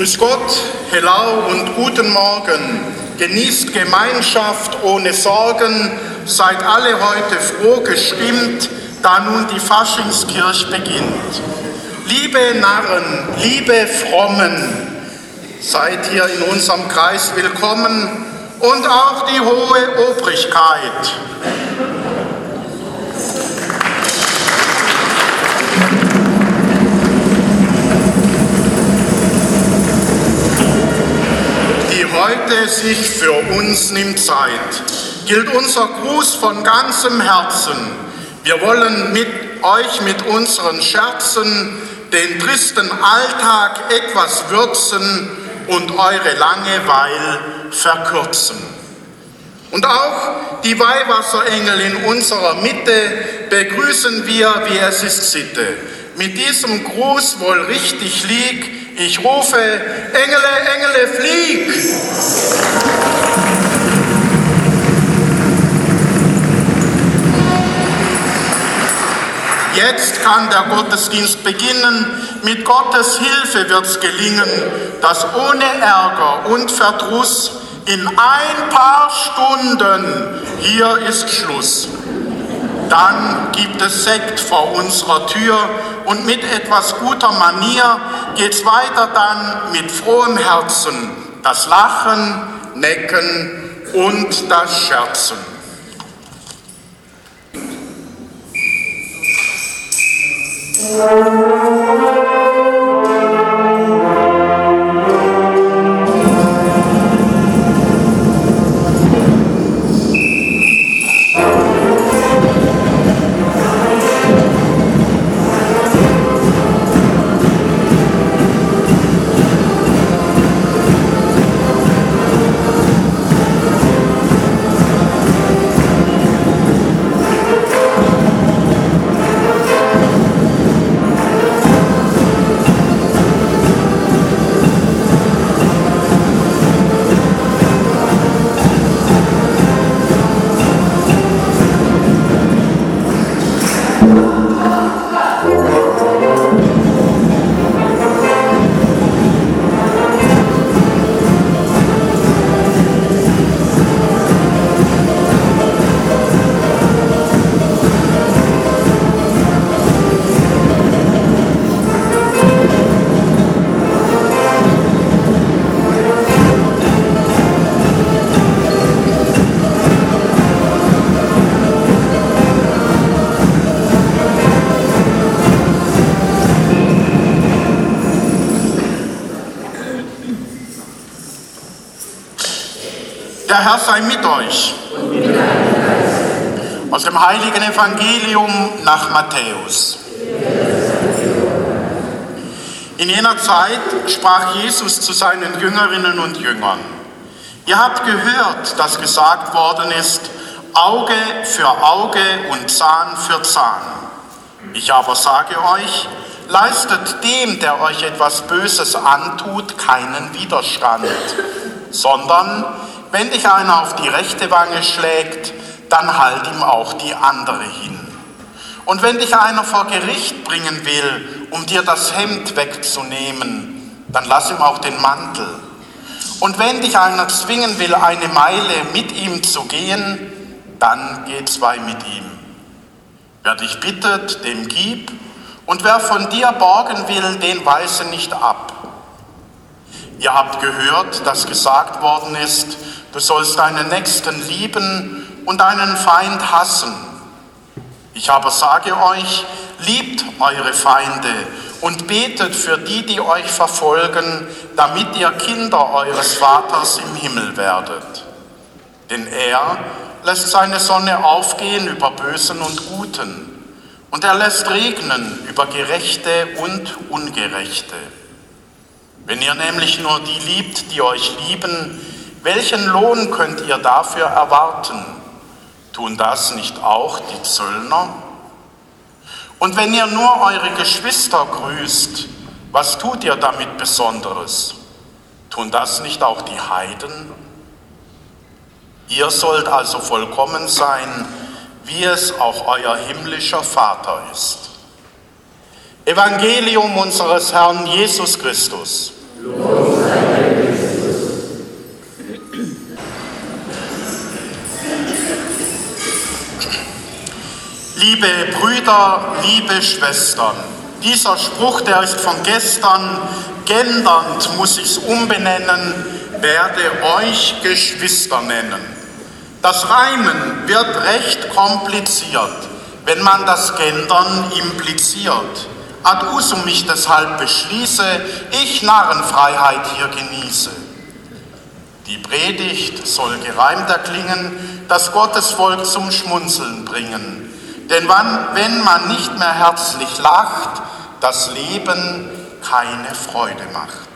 Grüß Gott, hello und guten Morgen. Genießt Gemeinschaft ohne Sorgen. Seid alle heute froh gestimmt, da nun die Faschingskirche beginnt. Liebe Narren, liebe Frommen, seid hier in unserem Kreis willkommen und auch die hohe Obrigkeit. Heute sich für uns nimmt Zeit, gilt unser Gruß von ganzem Herzen. Wir wollen mit euch mit unseren Scherzen den tristen Alltag etwas würzen und eure Langeweile verkürzen. Und auch die Weihwasserengel in unserer Mitte begrüßen wir, wie es ist Sitte. Mit diesem Gruß wohl richtig lieg, ich rufe, Engele, Engele, flieg! Jetzt kann der Gottesdienst beginnen. Mit Gottes Hilfe wird es gelingen, dass ohne Ärger und Verdruss in ein paar Stunden hier ist Schluss. Dann gibt es Sekt vor unserer Tür und mit etwas guter Manier geht's weiter dann mit frohem Herzen. Das Lachen, Necken und das Scherzen. Der sei mit euch. Aus dem heiligen Evangelium nach Matthäus. In jener Zeit sprach Jesus zu seinen Jüngerinnen und Jüngern. Ihr habt gehört, dass gesagt worden ist, Auge für Auge und Zahn für Zahn. Ich aber sage euch, leistet dem, der euch etwas Böses antut, keinen Widerstand, sondern wenn dich einer auf die rechte Wange schlägt, dann halt ihm auch die andere hin. Und wenn dich einer vor Gericht bringen will, um dir das Hemd wegzunehmen, dann lass ihm auch den Mantel. Und wenn dich einer zwingen will, eine Meile mit ihm zu gehen, dann geh zwei mit ihm. Wer dich bittet, dem gib, und wer von dir borgen will, den weise nicht ab. Ihr habt gehört, dass gesagt worden ist, du sollst deinen Nächsten lieben und deinen Feind hassen. Ich aber sage euch, liebt eure Feinde und betet für die, die euch verfolgen, damit ihr Kinder eures Vaters im Himmel werdet. Denn er lässt seine Sonne aufgehen über Bösen und Guten, und er lässt regnen über Gerechte und Ungerechte. Wenn ihr nämlich nur die liebt, die euch lieben, welchen Lohn könnt ihr dafür erwarten? Tun das nicht auch die Zöllner? Und wenn ihr nur eure Geschwister grüßt, was tut ihr damit Besonderes? Tun das nicht auch die Heiden? Ihr sollt also vollkommen sein, wie es auch euer himmlischer Vater ist. Evangelium unseres Herrn Jesus Christus. Los. Liebe Brüder, liebe Schwestern, dieser Spruch, der ist von gestern, gendernd muss ich es umbenennen, werde euch Geschwister nennen. Das Reimen wird recht kompliziert, wenn man das Gendern impliziert. Ad usum mich deshalb beschließe, ich Narrenfreiheit hier genieße. Die Predigt soll gereimt erklingen, das Gottesvolk zum Schmunzeln bringen. Denn wann, wenn man nicht mehr herzlich lacht, das Leben keine Freude macht.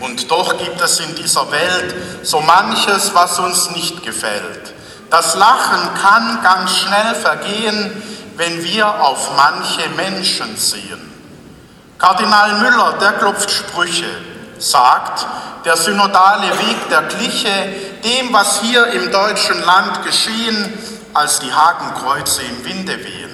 Und doch gibt es in dieser Welt so manches, was uns nicht gefällt. Das Lachen kann ganz schnell vergehen, wenn wir auf manche Menschen sehen. Kardinal Müller, der klopft Sprüche, sagt, der synodale Weg der Gliche dem, was hier im deutschen Land geschehen, als die Hakenkreuze im Winde wehen.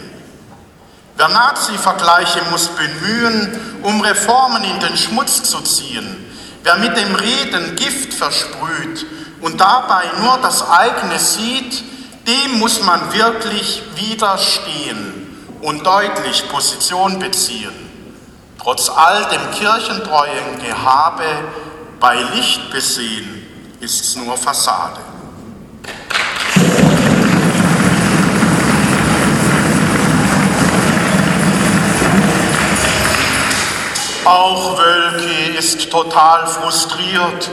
Wer Nazi-Vergleiche muss bemühen, um Reformen in den Schmutz zu ziehen. Wer mit dem Reden Gift versprüht und dabei nur das eigene sieht, dem muss man wirklich widerstehen und deutlich Position beziehen. Trotz all dem kirchentreuen Gehabe bei Licht besehen ist's nur Fassade. Auch Wölki ist total frustriert.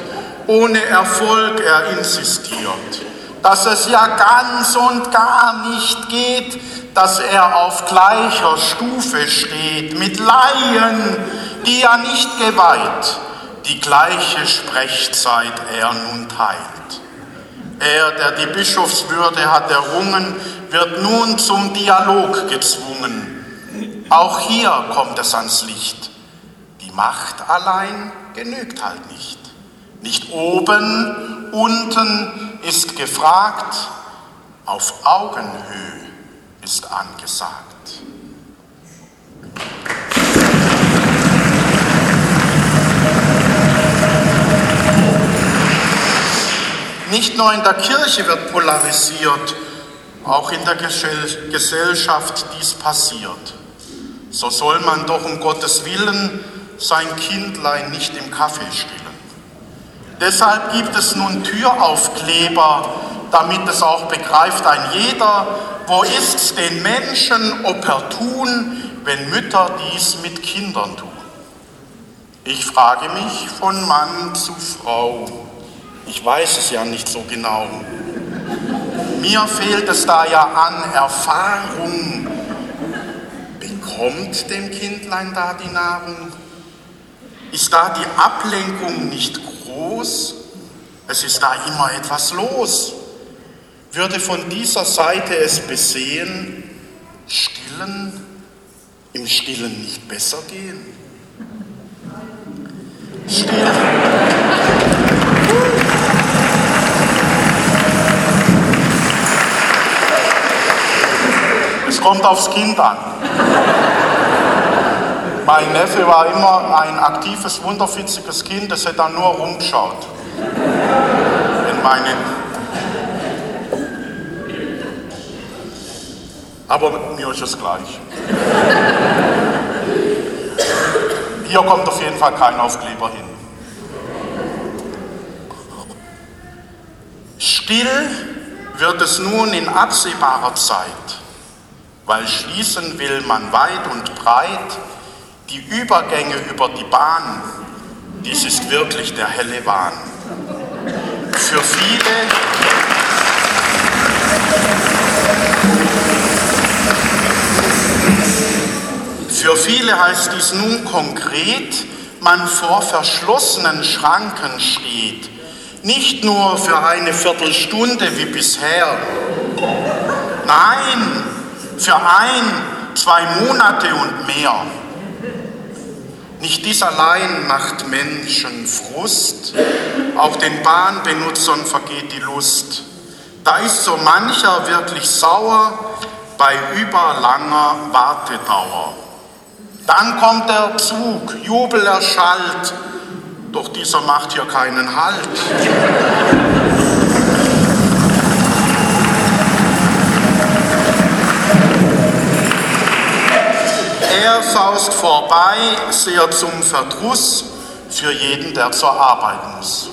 Ohne Erfolg er insistiert, dass es ja ganz und gar nicht geht, dass er auf gleicher Stufe steht mit Laien, die er nicht geweiht, die gleiche Sprechzeit er nun teilt. Er, der die Bischofswürde hat errungen, wird nun zum Dialog gezwungen. Auch hier kommt es ans Licht. Macht allein genügt halt nicht. Nicht oben, unten ist gefragt, auf Augenhöhe ist angesagt. Nicht nur in der Kirche wird polarisiert, auch in der Gesellschaft dies passiert. So soll man doch um Gottes Willen sein Kindlein nicht im Kaffee stillen. Deshalb gibt es nun Türaufkleber, damit es auch begreift ein jeder, wo ist's den Menschen opportun, wenn Mütter dies mit Kindern tun. Ich frage mich von Mann zu Frau, ich weiß es ja nicht so genau. Mir fehlt es da ja an Erfahrung. Bekommt dem Kindlein da die Nahrung? Ist da die Ablenkung nicht groß? Es ist da immer etwas los. Würde von dieser Seite es besehen, stillen, im Stillen nicht besser gehen? Stillen. kommt aufs Kind an. Mein Neffe war immer ein aktives, wunderfitziges Kind, das hat dann nur rumgeschaut. In meinen. Aber mir ist es gleich. Hier kommt auf jeden Fall kein Aufkleber hin. Still wird es nun in absehbarer Zeit weil schließen will man weit und breit die Übergänge über die Bahn. Dies ist wirklich der helle Wahn. Für viele Für viele heißt dies nun konkret, man vor verschlossenen Schranken steht, nicht nur für eine Viertelstunde wie bisher. Nein, für ein, zwei Monate und mehr. Nicht dies allein macht Menschen Frust, auch den Bahnbenutzern vergeht die Lust. Da ist so mancher wirklich sauer bei überlanger Wartedauer. Dann kommt der Zug, Jubel erschallt, doch dieser macht hier keinen Halt. Saust vorbei, sehr zum Verdruss für jeden, der zur Arbeit muss.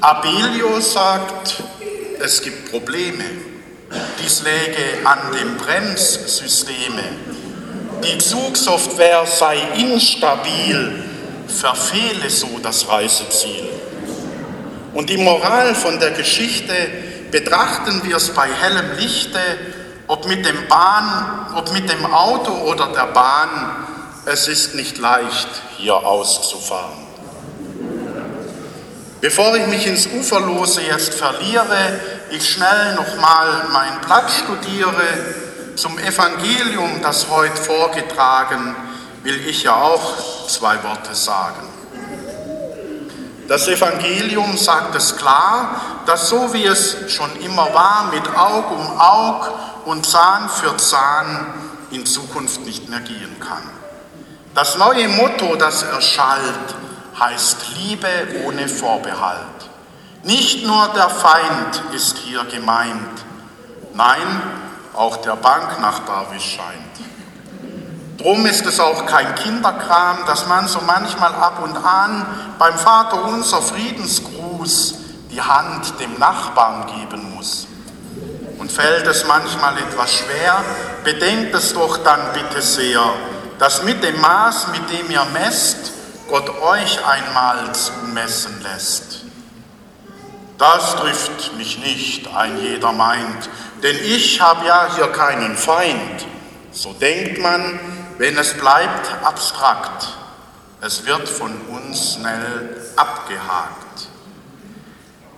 Abelio sagt, es gibt Probleme. Dies läge an dem Bremssysteme. Die Zugsoftware sei instabil, verfehle so das Reiseziel. Und die Moral von der Geschichte betrachten wir es bei hellem Lichte, ob mit dem Bahn, ob mit dem Auto oder der Bahn, es ist nicht leicht, hier auszufahren. Bevor ich mich ins Uferlose jetzt verliere, ich schnell nochmal mein Blatt studiere, zum Evangelium, das heute vorgetragen, will ich ja auch zwei Worte sagen. Das Evangelium sagt es klar, dass so wie es schon immer war, mit Aug um Aug und Zahn für Zahn in Zukunft nicht mehr gehen kann. Das neue Motto, das erschallt, heißt Liebe ohne Vorbehalt. Nicht nur der Feind ist hier gemeint, nein, auch der Banknachbar, scheint. Drum ist es auch kein Kinderkram, dass man so manchmal ab und an beim Vater unser Friedensgruß die Hand dem Nachbarn geben muss. Und fällt es manchmal etwas schwer, bedenkt es doch dann bitte sehr, dass mit dem Maß, mit dem ihr messt, Gott euch einmal zumessen lässt. Das trifft mich nicht, ein jeder meint, denn ich habe ja hier keinen Feind. So denkt man, wenn es bleibt abstrakt, es wird von uns schnell abgehakt.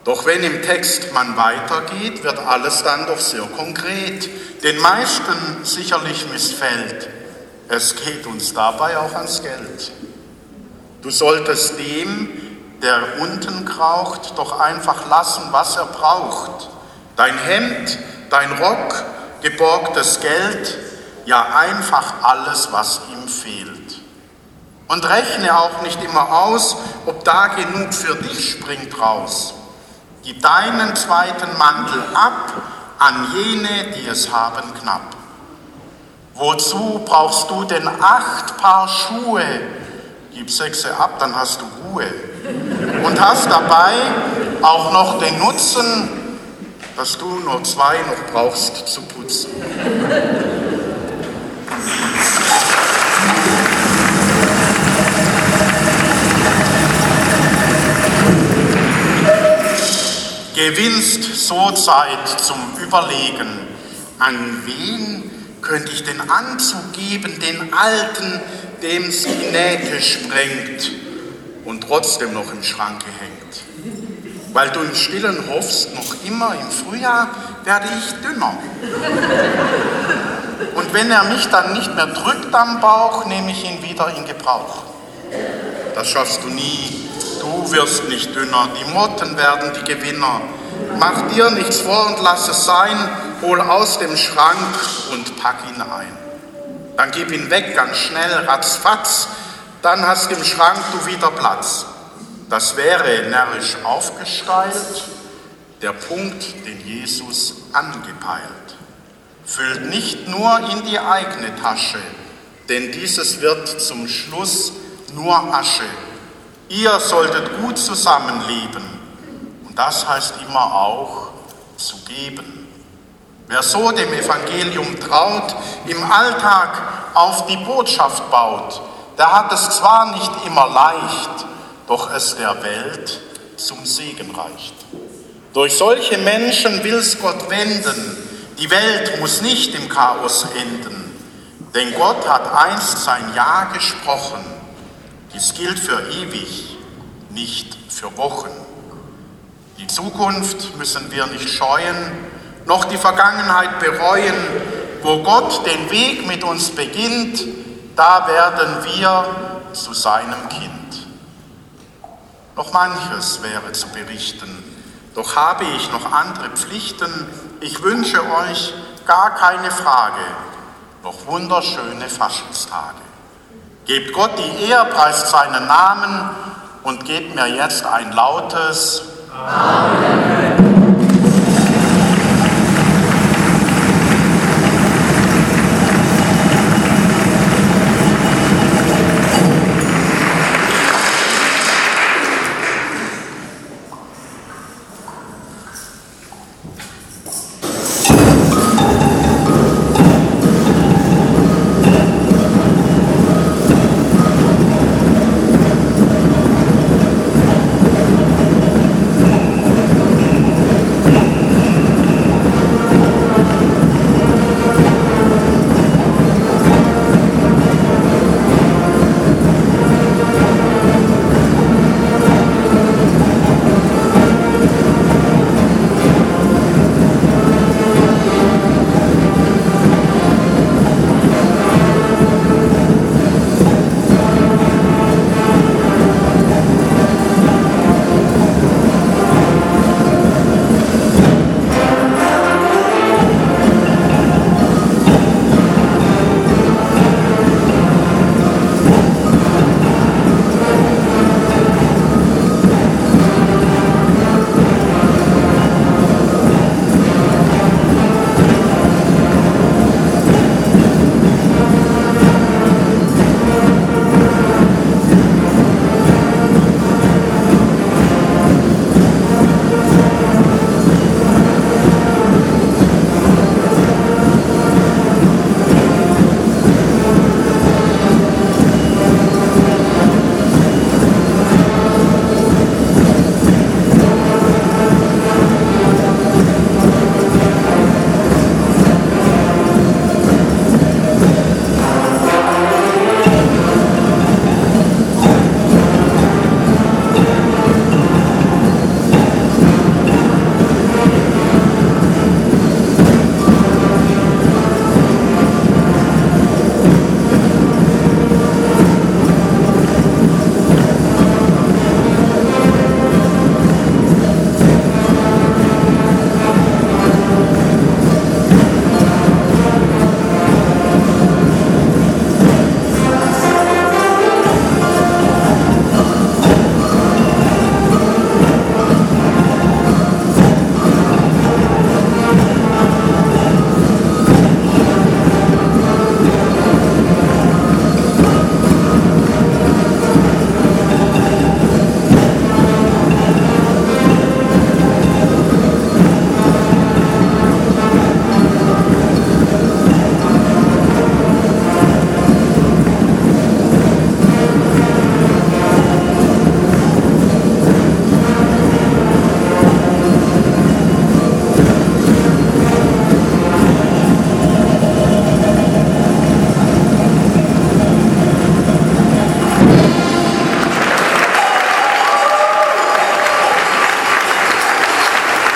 Doch wenn im Text man weitergeht, wird alles dann doch sehr konkret. Den meisten sicherlich missfällt, es geht uns dabei auch ans Geld. Du solltest dem, der unten kraucht, doch einfach lassen, was er braucht. Dein Hemd, dein Rock, geborgtes Geld, ja einfach alles, was ihm fehlt. Und rechne auch nicht immer aus, ob da genug für dich springt raus. Gib deinen zweiten Mantel ab an jene, die es haben knapp. Wozu brauchst du denn acht Paar Schuhe? Gib sechse ab, dann hast du Ruhe. Und hast dabei auch noch den Nutzen, dass du nur zwei noch brauchst zu putzen. Gewinnst so Zeit zum Überlegen, an wen könnte ich den Anzug geben, den alten, dem's die Nähte sprengt und trotzdem noch im Schranke hängt. Weil du im Stillen hoffst, noch immer im Frühjahr werde ich dünner. Und wenn er mich dann nicht mehr drückt am Bauch, nehme ich ihn wieder in Gebrauch. Das schaffst du nie. Du wirst nicht dünner. Die Motten werden die Gewinner. Mach dir nichts vor und lass es sein. Hol aus dem Schrank und pack ihn ein. Dann gib ihn weg ganz schnell, ratzfatz. Dann hast im Schrank du wieder Platz. Das wäre närrisch aufgestellt, der Punkt, den Jesus angepeilt füllt nicht nur in die eigene Tasche, denn dieses wird zum Schluss nur Asche. Ihr solltet gut zusammenleben und das heißt immer auch zu geben. Wer so dem Evangelium traut, im Alltag auf die Botschaft baut, der hat es zwar nicht immer leicht, doch es der Welt zum Segen reicht. Durch solche Menschen will es Gott wenden, die Welt muss nicht im Chaos enden, denn Gott hat einst sein Ja gesprochen. Dies gilt für ewig, nicht für Wochen. Die Zukunft müssen wir nicht scheuen, noch die Vergangenheit bereuen. Wo Gott den Weg mit uns beginnt, da werden wir zu seinem Kind. Noch manches wäre zu berichten, doch habe ich noch andere Pflichten, ich wünsche euch gar keine Frage noch wunderschöne Faschingstage. Gebt Gott die Ehre, preist seinen Namen und gebt mir jetzt ein lautes Amen.